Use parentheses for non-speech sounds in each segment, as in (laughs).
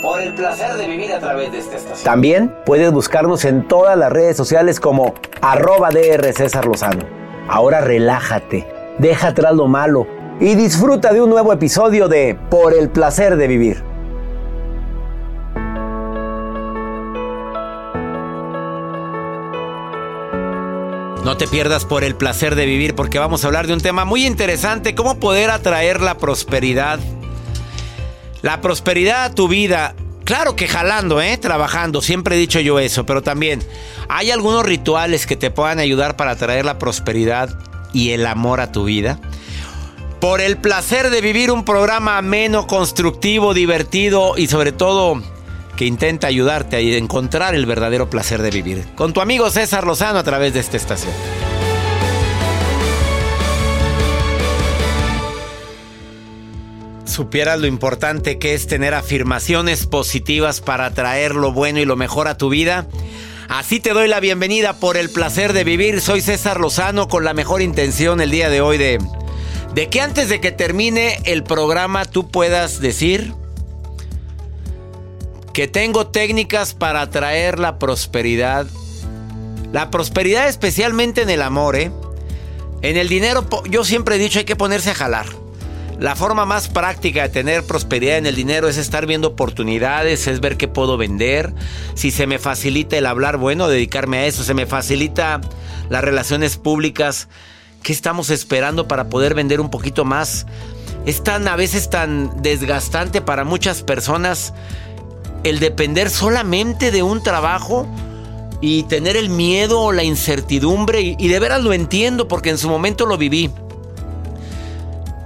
Por el placer de vivir a través de esta estación. También puedes buscarnos en todas las redes sociales como arroba DR César Lozano. Ahora relájate, deja atrás lo malo y disfruta de un nuevo episodio de Por el placer de vivir. No te pierdas por el placer de vivir porque vamos a hablar de un tema muy interesante, cómo poder atraer la prosperidad. La prosperidad a tu vida. Claro que jalando, ¿eh? Trabajando, siempre he dicho yo eso, pero también hay algunos rituales que te puedan ayudar para atraer la prosperidad y el amor a tu vida. Por el placer de vivir un programa ameno, constructivo, divertido y sobre todo que intenta ayudarte a encontrar el verdadero placer de vivir. Con tu amigo César Lozano a través de esta estación. Supieras lo importante que es tener afirmaciones positivas para atraer lo bueno y lo mejor a tu vida. Así te doy la bienvenida por el placer de vivir. Soy César Lozano con la mejor intención el día de hoy de, de que antes de que termine el programa tú puedas decir, que tengo técnicas para atraer la prosperidad. La prosperidad especialmente en el amor, ¿eh? En el dinero yo siempre he dicho hay que ponerse a jalar. La forma más práctica de tener prosperidad en el dinero es estar viendo oportunidades, es ver qué puedo vender. Si se me facilita el hablar, bueno, dedicarme a eso. Se me facilita las relaciones públicas. ¿Qué estamos esperando para poder vender un poquito más? Es tan a veces tan desgastante para muchas personas el depender solamente de un trabajo y tener el miedo o la incertidumbre, y, de veras lo entiendo porque en su momento lo viví.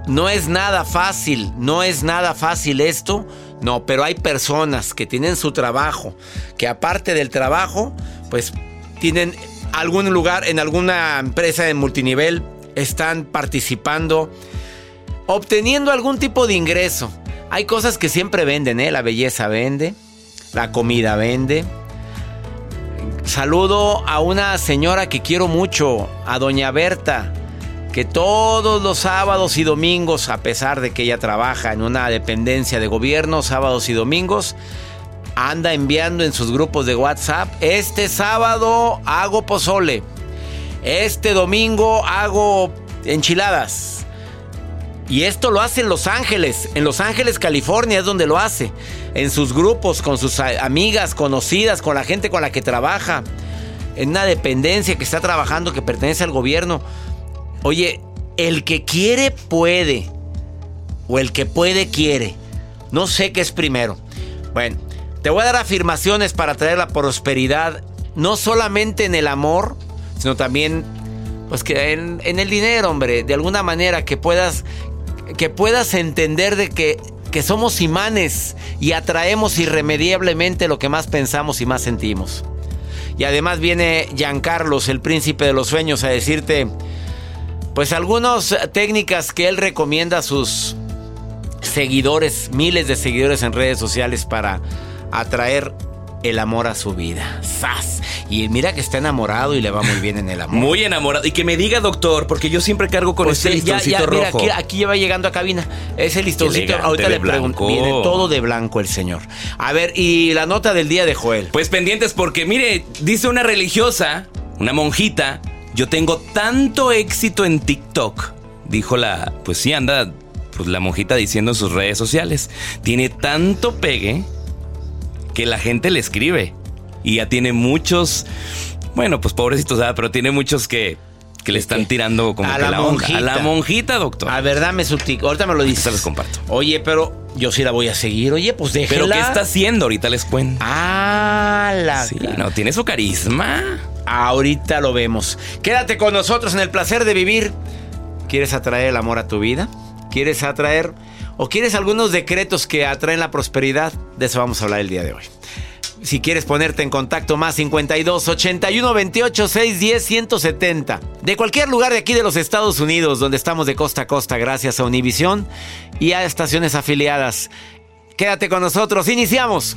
No es nada fácil, no es nada fácil esto, no, pero hay personas que tienen su trabajo, que aparte del trabajo, pues tienen algún lugar en alguna empresa de multinivel, están participando, obteniendo algún tipo de ingreso. Hay cosas que siempre venden, ¿eh? La belleza vende, la comida vende. Saludo a una señora que quiero mucho, a doña Berta, que todos los sábados y domingos, a pesar de que ella trabaja en una dependencia de gobierno, sábados y domingos, anda enviando en sus grupos de WhatsApp, este sábado hago pozole, este domingo hago enchiladas. Y esto lo hace en Los Ángeles, en Los Ángeles, California es donde lo hace en sus grupos, con sus amigas, conocidas, con la gente con la que trabaja. en una dependencia, que está trabajando, que pertenece al gobierno. Oye, el que quiere puede. O el que puede quiere. No sé qué es primero. Bueno, te voy a dar afirmaciones para traer la prosperidad, no solamente en el amor, sino también pues que en, el dinero, hombre, de alguna manera que puedas que puedas entender de que que somos imanes y atraemos irremediablemente lo que más pensamos y más sentimos. Y además viene Giancarlos, el príncipe de los sueños, a decirte, pues algunas técnicas que él recomienda a sus seguidores, miles de seguidores en redes sociales para atraer el amor a su vida. ¡Sas! Y mira que está enamorado y le va muy bien en el amor. Muy enamorado. Y que me diga, doctor, porque yo siempre cargo con pues este ya, listoncito rojo. Mira, aquí, ya va llegando a cabina. Ese listoncito. Ahorita le pregunto. Viene todo de blanco el señor. A ver, y la nota del día de Joel. Pues pendientes, porque mire, dice una religiosa, una monjita. Yo tengo tanto éxito en TikTok. Dijo la. Pues sí, anda. Pues la monjita diciendo en sus redes sociales. Tiene tanto pegue que la gente le escribe. Y ya tiene muchos, bueno, pues pobrecitos, pero tiene muchos que, que le están tirando como a que la, monjita. A la monjita, doctor. A ver, dame su tic. Ahorita me lo dices. Se los comparto. Oye, pero yo sí la voy a seguir. Oye, pues déjela. ¿Pero qué está haciendo? Ahorita les cuento. Ah, la... Sí, no, tiene su carisma. Ahorita lo vemos. Quédate con nosotros en el placer de vivir. ¿Quieres atraer el amor a tu vida? ¿Quieres atraer o quieres algunos decretos que atraen la prosperidad? De eso vamos a hablar el día de hoy. Si quieres ponerte en contacto más 52 81 28 610 170. De cualquier lugar de aquí de los Estados Unidos, donde estamos de costa a costa gracias a Univision y a estaciones afiliadas. Quédate con nosotros, iniciamos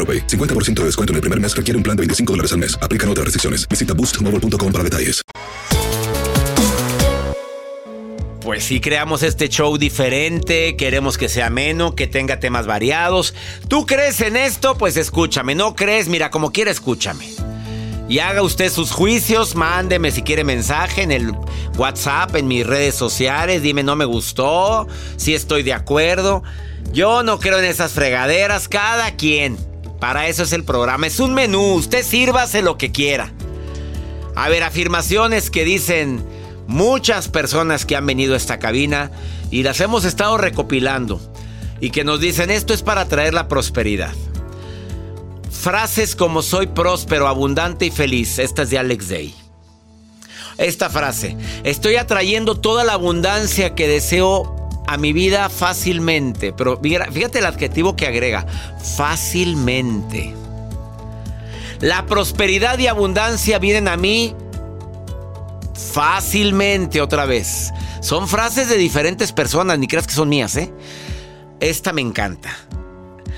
50% de descuento en el primer mes requiere un plan de 25 dólares al mes. Aplican otras restricciones. Visita boostmobile.com para detalles. Pues sí, creamos este show diferente, queremos que sea ameno, que tenga temas variados. ¿Tú crees en esto? Pues escúchame. ¿No crees? Mira, como quiera, escúchame. Y haga usted sus juicios, mándeme si quiere mensaje en el WhatsApp, en mis redes sociales, dime no me gustó, si estoy de acuerdo. Yo no creo en esas fregaderas, cada quien. Para eso es el programa. Es un menú. Usted sírvase lo que quiera. A ver, afirmaciones que dicen muchas personas que han venido a esta cabina y las hemos estado recopilando. Y que nos dicen esto es para traer la prosperidad. Frases como soy próspero, abundante y feliz. Esta es de Alex Day. Esta frase. Estoy atrayendo toda la abundancia que deseo a mi vida fácilmente. Pero fíjate el adjetivo que agrega, fácilmente. La prosperidad y abundancia vienen a mí fácilmente otra vez. Son frases de diferentes personas, ni creas que son mías, ¿eh? Esta me encanta.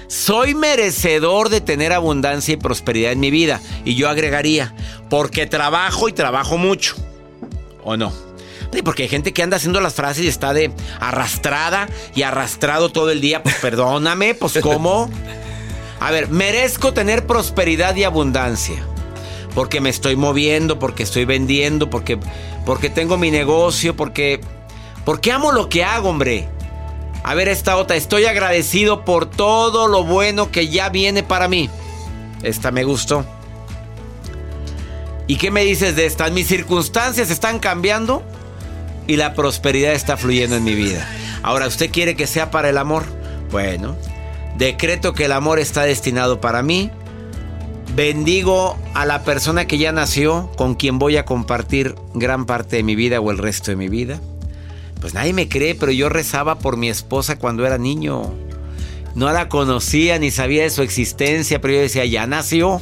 Soy merecedor de tener abundancia y prosperidad en mi vida. Y yo agregaría, porque trabajo y trabajo mucho. ¿O no? Porque hay gente que anda haciendo las frases y está de arrastrada y arrastrado todo el día. Pues perdóname, pues ¿cómo? A ver, merezco tener prosperidad y abundancia. Porque me estoy moviendo, porque estoy vendiendo, porque, porque tengo mi negocio, porque, porque amo lo que hago, hombre. A ver esta otra, estoy agradecido por todo lo bueno que ya viene para mí. Esta me gustó. ¿Y qué me dices de esta? Mis circunstancias están cambiando y la prosperidad está fluyendo en mi vida. Ahora, ¿usted quiere que sea para el amor? Bueno, decreto que el amor está destinado para mí. Bendigo a la persona que ya nació, con quien voy a compartir gran parte de mi vida o el resto de mi vida. Pues nadie me cree, pero yo rezaba por mi esposa cuando era niño. No la conocía ni sabía de su existencia, pero yo decía, ya nació.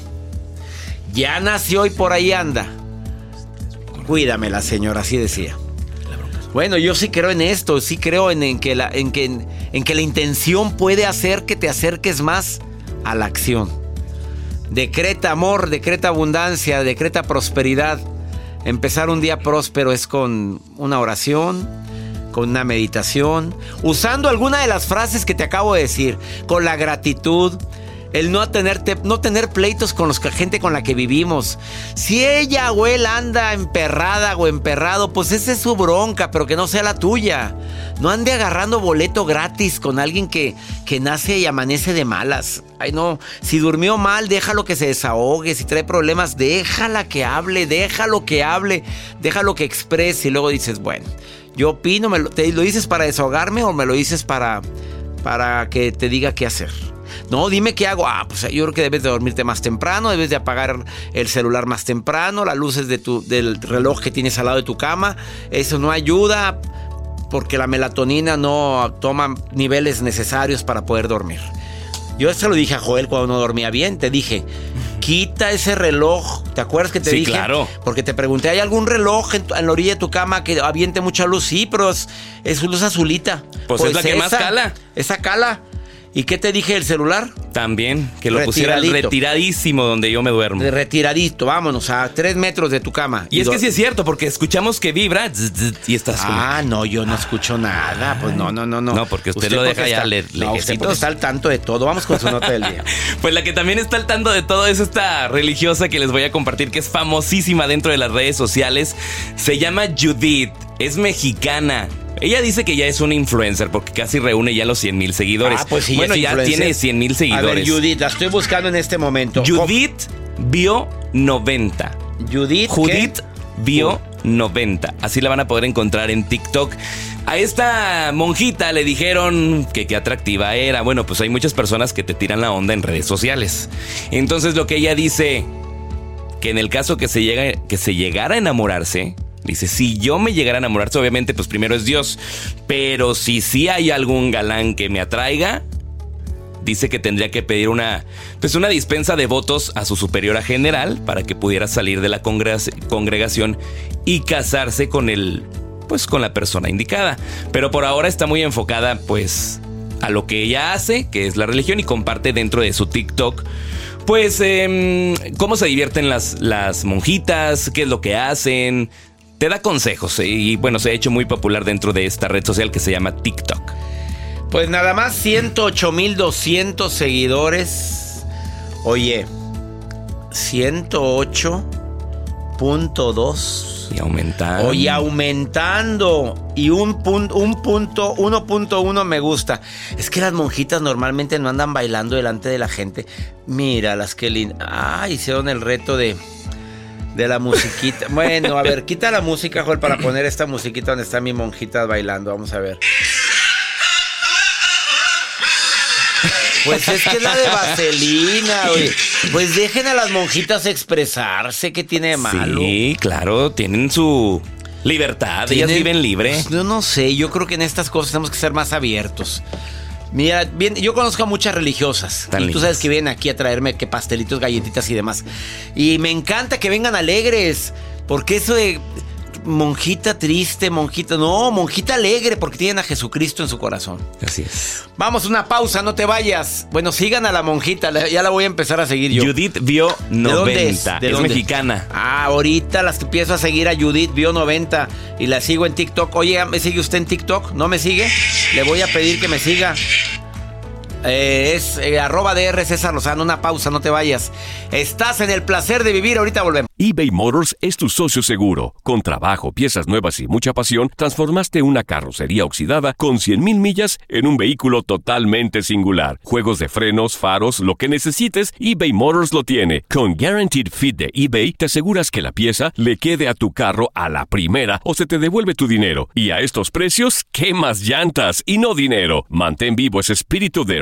Ya nació y por ahí anda. Cuídame la señora, así decía. Bueno, yo sí creo en esto, sí creo en, que la, en, que, en que la intención puede hacer que te acerques más a la acción. Decreta amor, decreta abundancia, decreta prosperidad. Empezar un día próspero es con una oración, con una meditación, usando alguna de las frases que te acabo de decir, con la gratitud, el no tener, no tener pleitos con la gente con la que vivimos. Si ella o él anda emperrada o emperrado, pues esa es su bronca, pero que no sea la tuya. No ande agarrando boleto gratis con alguien que, que nace y amanece de malas. Ay, no. Si durmió mal, déjalo que se desahogue. Si trae problemas, déjala que hable, déjalo que hable, déjalo que exprese. Y luego dices, bueno, yo opino, me ¿te lo dices para desahogarme o me lo dices para, para que te diga qué hacer? No, dime qué hago. Ah, pues yo creo que debes de dormirte más temprano, debes de apagar el celular más temprano, las luces del reloj que tienes al lado de tu cama. Eso no ayuda porque la melatonina no toma niveles necesarios para poder dormir. Yo eso lo dije a Joel cuando no dormía bien. Te dije, quita ese reloj. ¿Te acuerdas que te sí, dije? claro. Porque te pregunté, ¿hay algún reloj en, la orilla de tu cama que aviente mucha luz? Sí, pero es, luz azulita. Pues, es la que más cala. Esa cala. ¿Y qué te dije del celular? También, que lo pusiera retiradísimo donde yo me duermo. retiradito, vámonos, a tres metros de tu cama. Y, es que sí es cierto, porque escuchamos que vibra y estás Ah, no, yo no escucho nada. Pues no, no, no, no. No, porque usted, lo deja ya le, no, usted está al tanto de todo. Vamos con su nota del día. (laughs) pues la que también está al tanto de todo es esta religiosa que les voy a compartir, que es famosísima dentro de las redes sociales. Se llama Judith, es mexicana. Ella dice que ya es una influencer porque casi reúne ya los 100 mil seguidores. Ah, pues sí, bueno, ya tiene 100 mil seguidores. A ver, Judith, la estoy buscando en este momento. Judith vio 90. Judith. Judith vio 90. Así la van a poder encontrar en TikTok. A esta monjita le dijeron que qué atractiva era. Bueno, pues hay muchas personas que te tiran la onda en redes sociales. Entonces lo que ella dice, que en el caso que se, llega, que se llegara a enamorarse, Dice, si yo me llegara a enamorar, obviamente, pues primero es Dios. Pero si sí hay algún galán que me atraiga, dice que tendría que pedir una, pues una dispensa de votos a su superiora general para que pudiera salir de la congregación y casarse con el, pues con la persona indicada. Pero por ahora está muy enfocada, pues, a lo que ella hace, que es la religión, y comparte dentro de su TikTok pues em, cómo se divierten las, las monjitas, qué es lo que hacen, te da consejos eh, y bueno, se ha hecho muy popular dentro de esta red social que se llama TikTok. Pues nada más 108.200 seguidores. Oye, 108.2. Y aumentando. Oye, aumentando. Y un punto, un punto, 1.1 me gusta. Es que las monjitas normalmente no andan bailando delante de la gente. Mira las que lindas. Ah, hicieron el reto de de la musiquita. Bueno, a ver, quita la música, Joel, para poner esta musiquita donde está mi monjita bailando. Vamos a ver. Pues es que es la de vaselina, güey. Pues dejen a las monjitas expresarse, ¿qué tiene de malo? Sí, claro, tienen su libertad, ellas viven libre. Pues yo no sé, yo creo que en estas cosas tenemos que ser más abiertos. Mira, bien, yo conozco a muchas religiosas. y tú sabes que vienen aquí a traerme que pastelitos, galletitas y demás. Y me encanta que vengan alegres. Porque eso de monjita triste, monjita. No, monjita alegre porque tienen a Jesucristo en su corazón. Así es. Vamos, una pausa, no te vayas. Bueno, sigan a la monjita, la- ya la voy a empezar a seguir yo. Judith vio ¿De dónde 90. es? ¿De es dónde? mexicana. Ah, ahorita las empiezo a seguir a Judith vio 90 y la sigo en TikTok. Oye, ¿me sigue usted en TikTok? ¿No me sigue? Le voy a pedir que me siga. Eh, es eh, arroba DR César Lozano. Una pausa, no te vayas. Estás en el placer de vivir. Ahorita volvemos. eBay Motors es tu socio seguro. Con trabajo, piezas nuevas y mucha pasión, transformaste una carrocería oxidada con 100.000 millas en un vehículo totalmente singular. Juegos de frenos, faros, lo que necesites, eBay Motors lo tiene. Con Guaranteed Fit de eBay, te aseguras que la pieza le quede a tu carro a la primera o se te devuelve tu dinero. Y a estos precios, ¿qué más llantas y no dinero? Mantén vivo ese espíritu de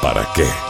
¿para qué?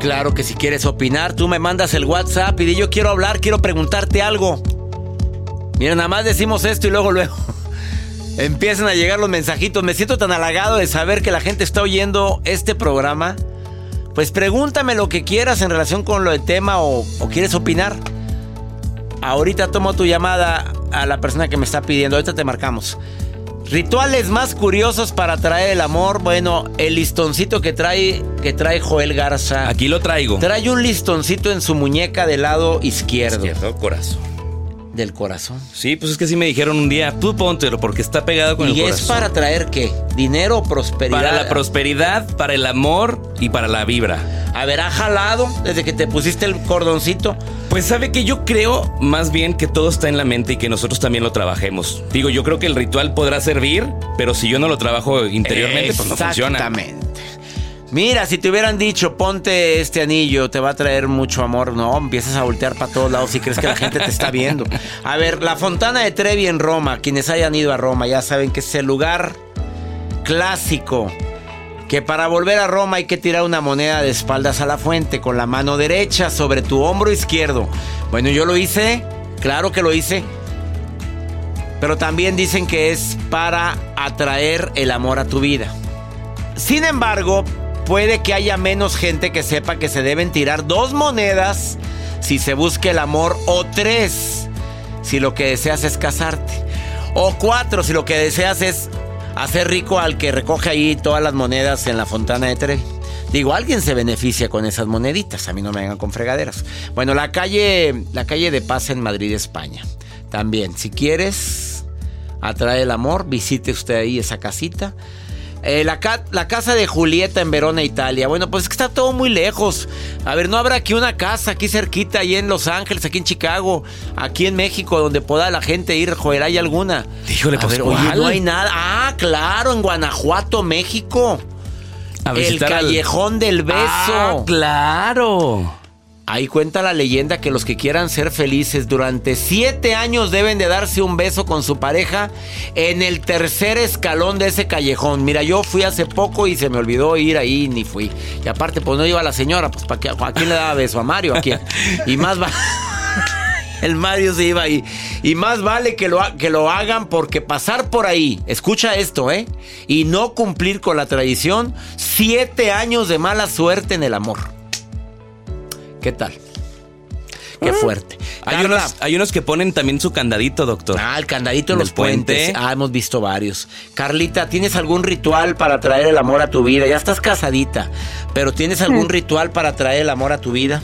Claro que si quieres opinar, tú me mandas el WhatsApp y di yo quiero hablar, quiero preguntarte algo. Mira, nada más decimos esto y luego, (laughs) luego empiezan a llegar los mensajitos. Me siento tan halagado de saber que la gente está oyendo este programa. Pues pregúntame lo que quieras en relación con lo del tema o, o quieres opinar. Ahorita tomo tu llamada a la persona que me está pidiendo. Ahorita te marcamos. Rituales más curiosos para traer el amor. Bueno, el listoncito que trae, que trae Joel Garza. Aquí lo traigo. Trae un listoncito en su muñeca del lado izquierdo. Izquierdo, corazón. Del corazón. Sí, pues es que sí me dijeron un día, tú póntelo porque está pegado con ¿Y el es corazón. para traer qué? ¿Dinero o prosperidad? Para la prosperidad, para el amor y para la vibra. A ver, ¿ha jalado desde que te pusiste el cordoncito? Pues sabe que yo creo más bien que todo está en la mente y que nosotros también lo trabajemos. Digo, yo creo que el ritual podrá servir, pero si yo no lo trabajo interiormente, pues no funciona. Exactamente. Mira, si te hubieran dicho, ponte este anillo, te va a traer mucho amor. No, empiezas a voltear para todos lados si crees que la gente te está viendo. A ver, la Fontana de Trevi en Roma, quienes hayan ido a Roma ya saben que es el lugar clásico. Que para volver a Roma hay que tirar una moneda de espaldas a la fuente con la mano derecha sobre tu hombro izquierdo. Bueno, yo lo hice, claro que lo hice. Pero también dicen que es para atraer el amor a tu vida. Sin embargo, puede que haya menos gente que sepa que se deben tirar dos monedas si se busca el amor o tres si lo que deseas es casarte o cuatro si lo que deseas es hacer rico al que recoge ahí todas las monedas en la fontana de Trevi. Digo, alguien se beneficia con esas moneditas, a mí no me vengan con fregaderas. Bueno, la calle, la calle de Paz en Madrid, España. También, si quieres atraer el amor, visite usted ahí esa casita. Eh, la, ca- la casa de Julieta en Verona, Italia. Bueno, pues es que está todo muy lejos. A ver, ¿no habrá aquí una casa aquí cerquita, ahí en Los Ángeles, aquí en Chicago, aquí en México, donde pueda la gente ir? Joder, ¿hay alguna? A pues, ver, no hay nada. Ah, claro, en Guanajuato, México. A El al- Callejón del Beso. Ah, claro. Ahí cuenta la leyenda que los que quieran ser felices durante siete años deben de darse un beso con su pareja en el tercer escalón de ese callejón. Mira, yo fui hace poco y se me olvidó ir ahí, ni fui. Y aparte, pues no iba la señora, pues ¿para qué? ¿a quién le daba beso? ¿A Mario? ¿A quién? Y más va... (laughs) El Mario se iba ahí. Y más vale que lo, que lo hagan porque pasar por ahí, escucha esto, ¿eh? Y no cumplir con la tradición, siete años de mala suerte en el amor. ¿Qué tal? Qué fuerte. Hay unos, hay unos que ponen también su candadito, doctor. Ah, el candadito en Del los puentes. puente. Ah, hemos visto varios. Carlita, ¿tienes algún ritual para traer el amor a tu vida? Ya estás casadita, pero ¿tienes algún ritual para traer el amor a tu vida?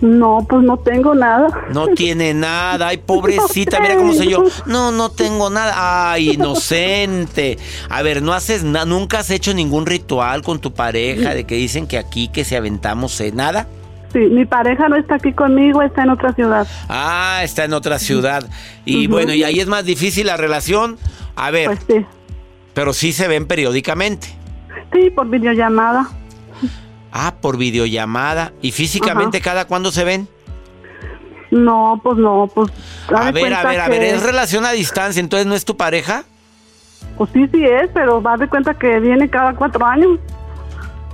No, pues no tengo nada. No tiene nada. Ay, (laughs) pobrecita, mira cómo soy yo. No, no tengo nada. Ay, inocente. A ver, no haces nada, nunca has hecho ningún ritual con tu pareja de que dicen que aquí que si aventamos eh, nada. Sí, mi pareja no está aquí conmigo, está en otra ciudad. Ah, está en otra ciudad. Y bueno, y ahí es más difícil la relación. A ver, Pues sí. pero sí se ven periódicamente. Sí, por videollamada. Ah, por videollamada. ¿Y físicamente cada cuándo se ven? No, pues no, pues. A ver, a ver, a ver, es relación a distancia, entonces no es tu pareja. Pues sí, sí es, pero va de cuenta que viene cada cuatro años.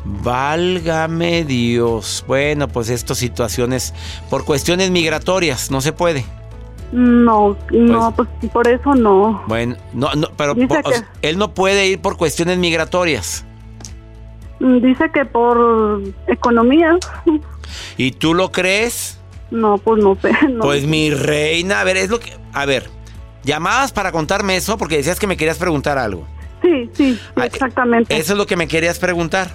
Válgame Dios. Bueno, pues estas situaciones por cuestiones migratorias no se puede. No, no, pues por eso no. Bueno, no, no, pero por- que- él no puede ir por cuestiones migratorias. Mm, Dice que por economía. ¿Y tú lo crees? No, pues no sé. (laughs) no. Pues mi reina, a ver, es lo que, a ver, llamabas para contarme eso porque decías que me querías preguntar algo. Sí, sí, sí, Ah, exactamente. Eso es lo que me querías preguntar.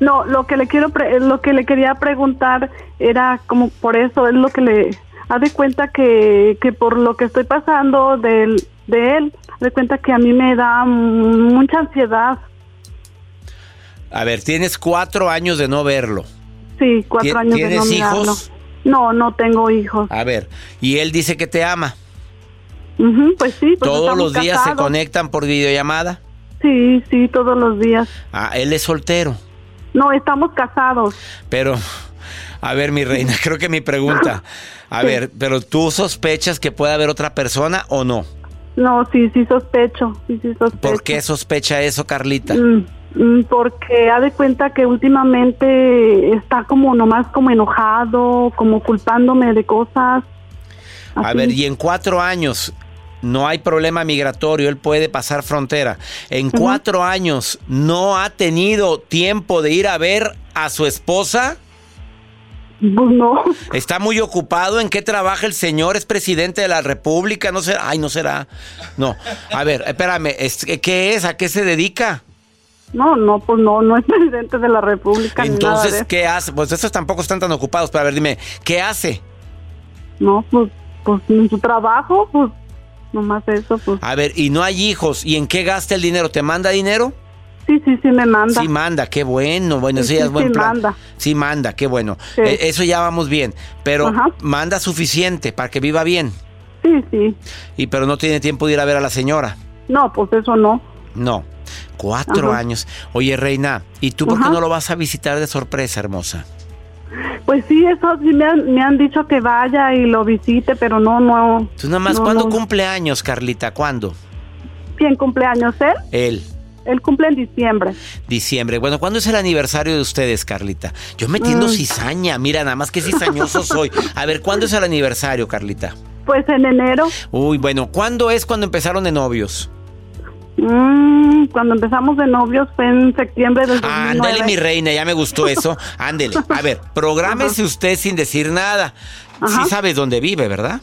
No, lo que le quiero, pre- lo que le quería preguntar era como por eso es lo que le haz de cuenta que, que por lo que estoy pasando del, de él, haz de cuenta que a mí me da mucha ansiedad. A ver, tienes cuatro años de no verlo. Sí, cuatro ¿Tien- años de tienes no mirarlo. hijos? No, no tengo hijos. A ver, y él dice que te ama. Ujú, pues sí, pues Todos los días se conectan por videollamada. Sí, sí, todos los días. Ah, él es soltero. No, estamos casados. Pero, a ver, mi reina, (laughs) creo que mi pregunta. A Sí. ver, pero tú sospechas que puede haber otra persona o no? No, sí, sí sospecho, sí, sí sospecho. ¿Por qué sospecha eso, Carlita? Mm, mm, porque ha de cuenta que últimamente está como nomás como enojado, como culpándome de cosas. A ver, y en cuatro años no hay problema migratorio, él puede pasar frontera. En cuatro años no ha tenido tiempo de ir a ver a su esposa. Pues no, Está muy ocupado. ¿En qué trabaja el señor? ¿Es presidente de la República? No será. Ay, no será. No. A ver, espérame. es- ¿Qué es? ¿A qué se dedica? no, no, pues no, no es (laughs) presidente de la República. nada Entonces. ¿qué hace? Pues esos tampoco están tan ocupados. Pero a ver, dime, ¿qué hace? No, pues, pues en su trabajo, pues nomás eso, pues. A ver, y no hay hijos. ¿Y en qué gasta el dinero? ¿Te manda dinero? Sí, sí, sí me manda. Sí manda, qué bueno. Bueno, Sí, eso ya sí, es buen sí plan. manda. Sí manda, qué bueno. Sí. Eh, eso ya vamos bien. Pero Ajá. manda suficiente para que viva bien. Sí, sí. Y pero no tiene tiempo de ir a ver a la señora. No, pues eso no. No. Cuatro Ajá. años. Oye, Reina, ¿y tú por qué Ajá. no lo vas a visitar de sorpresa, hermosa? Pues sí, eso sí me han, me han dicho que vaya y lo visite, pero no, no. Tú nada más, no, ¿cuándo no. cumple años, Carlita? ¿Cuándo? ¿Quién cumpleaños él? Él. Él cumple en diciembre. Diciembre. Bueno, ¿cuándo es el aniversario de ustedes, Carlita? Yo metiendo Mm. cizaña, mira, nada más que cizañoso (laughs) soy. A ver, ¿cuándo es el aniversario, Carlita? Pues en enero, Uy, bueno, ¿cuándo es cuando empezaron de novios? Mm, cuando empezamos de novios fue en septiembre del 2009. Ándale, mi reina, ya me gustó eso. (laughs) Ándele. A ver, prográmese usted sin decir nada. Sí Ajá. sabes dónde vive, ¿verdad?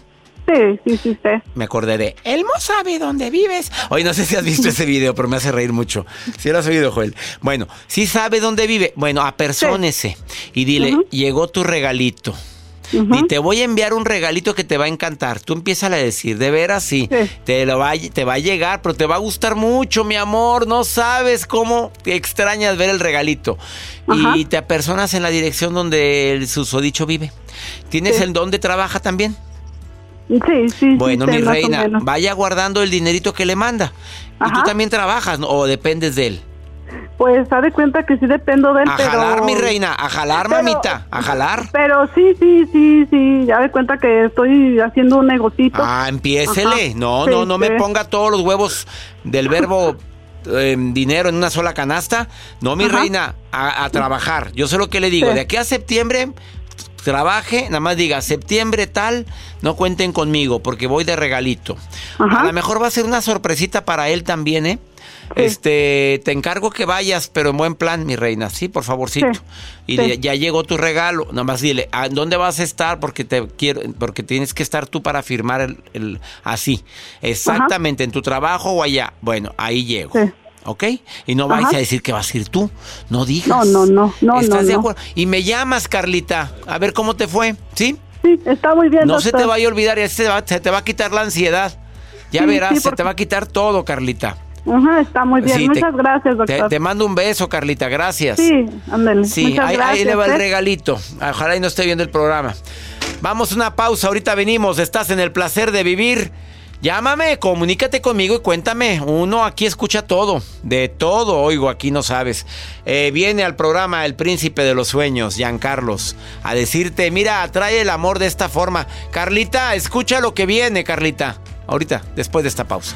Sí, sí, sí, sí. Me acordé de Elmo sabe dónde vives. Oye, no sé si has visto ese video, pero me hace reír mucho. Si lo has oído, Joel. Bueno, sí sabe dónde vive. Bueno, apersónese y dile, llegó tu regalito. Y te voy a enviar un regalito que te va a encantar. Tú empiezas a decir, de veras sí, te, lo va, a- te va a llegar, pero te va a gustar mucho, mi amor. No sabes cómo te extrañas ver el regalito. Y te apersonas en la dirección donde el susodicho vive. ¿Tienes Sí. el dónde trabaja también? Sí, sí. Bueno, sí, mi reina, vaya guardando el dinerito que le manda. Y tú también trabajas, ¿no? o dependes de él. Pues haz de cuenta que sí dependo de él, A pero... jalar, mi reina, a jalar, Pero- mamita, a jalar. Pero sí, sí, sí, sí, ya de cuenta que estoy haciendo un negocito. Ah, empiésele. Ajá. No, Sí, no, no me sí. ponga todos los huevos del verbo eh, dinero en una sola canasta. No, mi Ajá. reina, a, a trabajar. Yo sé lo que le digo. Sí. De aquí a septiembre, trabaje, nada más diga, septiembre tal, no cuenten conmigo porque voy de regalito. A lo mejor va a ser una sorpresita para él también, ¿eh? Este, te encargo que vayas, pero en buen plan, mi reina, sí, por favorcito. Sí, Y sí. ya llegó tu regalo, nada más dile, ¿a dónde vas a estar? Porque te quiero, porque tienes que estar tú para firmar el, el- así, exactamente, en tu trabajo o allá. Bueno, ahí llego. Sí. ¿Ok? Y no vais Ajá. a decir que vas a ir tú. No digas. No, no, no, no, ¿Estás no, de no. acuerdo? Y me llamas, Carlita, a ver cómo te fue. ¿Sí? Sí, está muy bien, No se te vaya a olvidar y se te va, se te va a quitar la ansiedad. Ya Sí, verás, sí, se te va a quitar todo, Carlita. Ajá, está muy bien. Sí, te- Muchas gracias, doctor. te mando un beso, Carlita, gracias. Sí, ándale. Sí, ahí, le va el ¿eh? regalito. Ojalá y no esté viendo el programa. Vamos a una pausa, ahorita venimos. Estás en el placer de vivir. Llámame, comunícate conmigo y cuéntame. Uno aquí escucha todo, de todo oigo, aquí no sabes. Eh, viene al programa El Príncipe de los Sueños, Giancarlos, a decirte, mira, atrae el amor de esta forma. Carlita, escucha lo que viene, Carlita. Ahorita, después de esta pausa.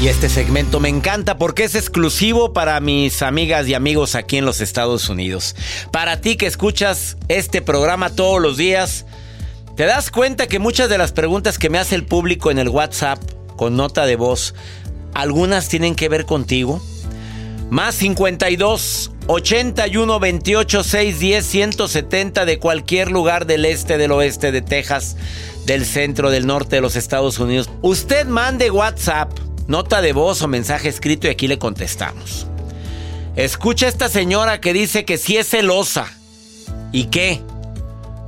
Y este segmento me encanta porque es exclusivo para mis amigas y amigos aquí en los Estados Unidos. Para ti que escuchas este programa todos los días, ¿te das cuenta que muchas de las preguntas que me hace el público en el WhatsApp con nota de voz, algunas tienen que ver contigo? Más 52 81 28 610 170 de cualquier lugar del este, del oeste, de Texas, del centro, del norte de los Estados Unidos. Usted mande WhatsApp, nota de voz o mensaje escrito y aquí le contestamos. Escucha a esta señora que dice que sí es celosa. ¿Y qué?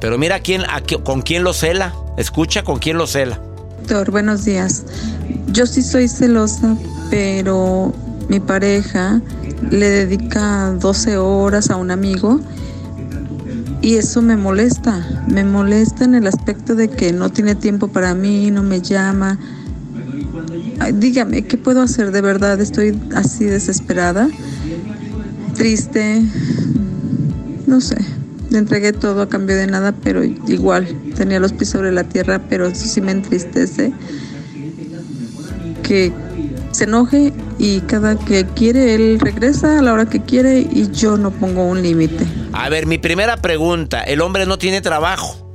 Pero mira quién, a con quién lo cela. Escucha con quién lo cela. Doctor, buenos días. Yo sí soy celosa, pero mi pareja le dedica 12 horas a un amigo y eso me molesta. Me molesta en el aspecto de que no tiene tiempo para mí, no me llama. Ay, dígame, ¿qué puedo hacer? De verdad, estoy así desesperada, triste, no sé. Le entregué todo a cambio de nada, pero igual tenía los pies sobre la tierra, pero eso sí me entristece. Que se enoje y cada que quiere él regresa a la hora que quiere y yo no pongo un límite. A ver, mi primera pregunta, el hombre no tiene trabajo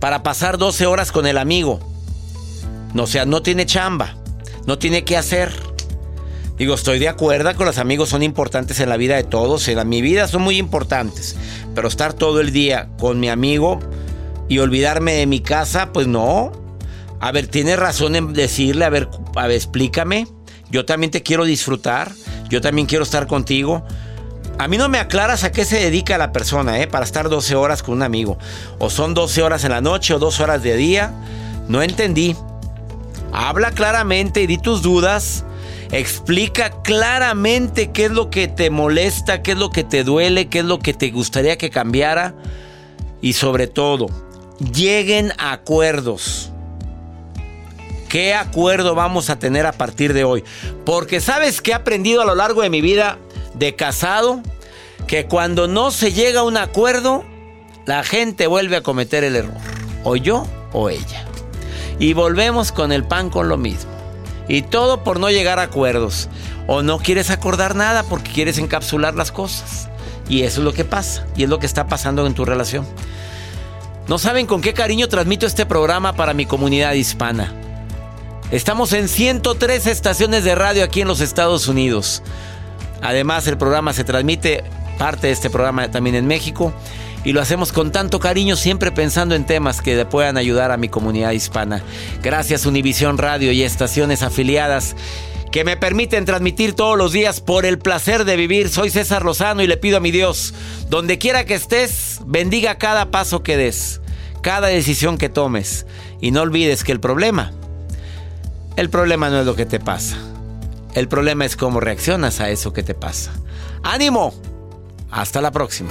para pasar 12 horas con el amigo. No, o sea, no tiene chamba, no tiene qué hacer. Digo, estoy de acuerdo que los amigos son importantes en la vida de todos, en mi vida son muy importantes, pero estar todo el día con mi amigo y olvidarme de mi casa, pues no. A ver, tienes razón en decirle, a ver, a ver, explícame. Yo también te quiero disfrutar, yo también quiero estar contigo. A mí no me aclaras a qué se dedica la persona, ¿eh? Para estar 12 horas con un amigo. O son 12 horas en la noche o 2 horas de día. No entendí. Habla claramente y di tus dudas. Explica claramente qué es lo que te molesta, qué es lo que te duele, qué es lo que te gustaría que cambiara. Y sobre todo, lleguen a acuerdos. ¿Qué acuerdo vamos a tener a partir de hoy? Porque sabes que he aprendido a lo largo de mi vida de casado que cuando no se llega a un acuerdo, la gente vuelve a cometer el error. O yo o ella. Y volvemos con el pan con lo mismo. Y todo por no llegar a acuerdos. O no quieres acordar nada porque quieres encapsular las cosas. Y eso es lo que pasa. Y es lo que está pasando en tu relación. No saben con qué cariño transmito este programa para mi comunidad hispana. Estamos en 103 estaciones de radio aquí en los Estados Unidos. Además, el programa se transmite, parte de este programa también en México. Y lo hacemos con tanto cariño, siempre pensando en temas que puedan ayudar a mi comunidad hispana. Gracias Univisión Radio y estaciones afiliadas que me permiten transmitir todos los días por el placer de vivir. Soy César Lozano y le pido a mi Dios, donde quiera que estés, bendiga cada paso que des, cada decisión que tomes. Y no olvides que el problema, el problema no es lo que te pasa. El problema es cómo reaccionas a eso que te pasa. ¡Ánimo! Hasta la próxima.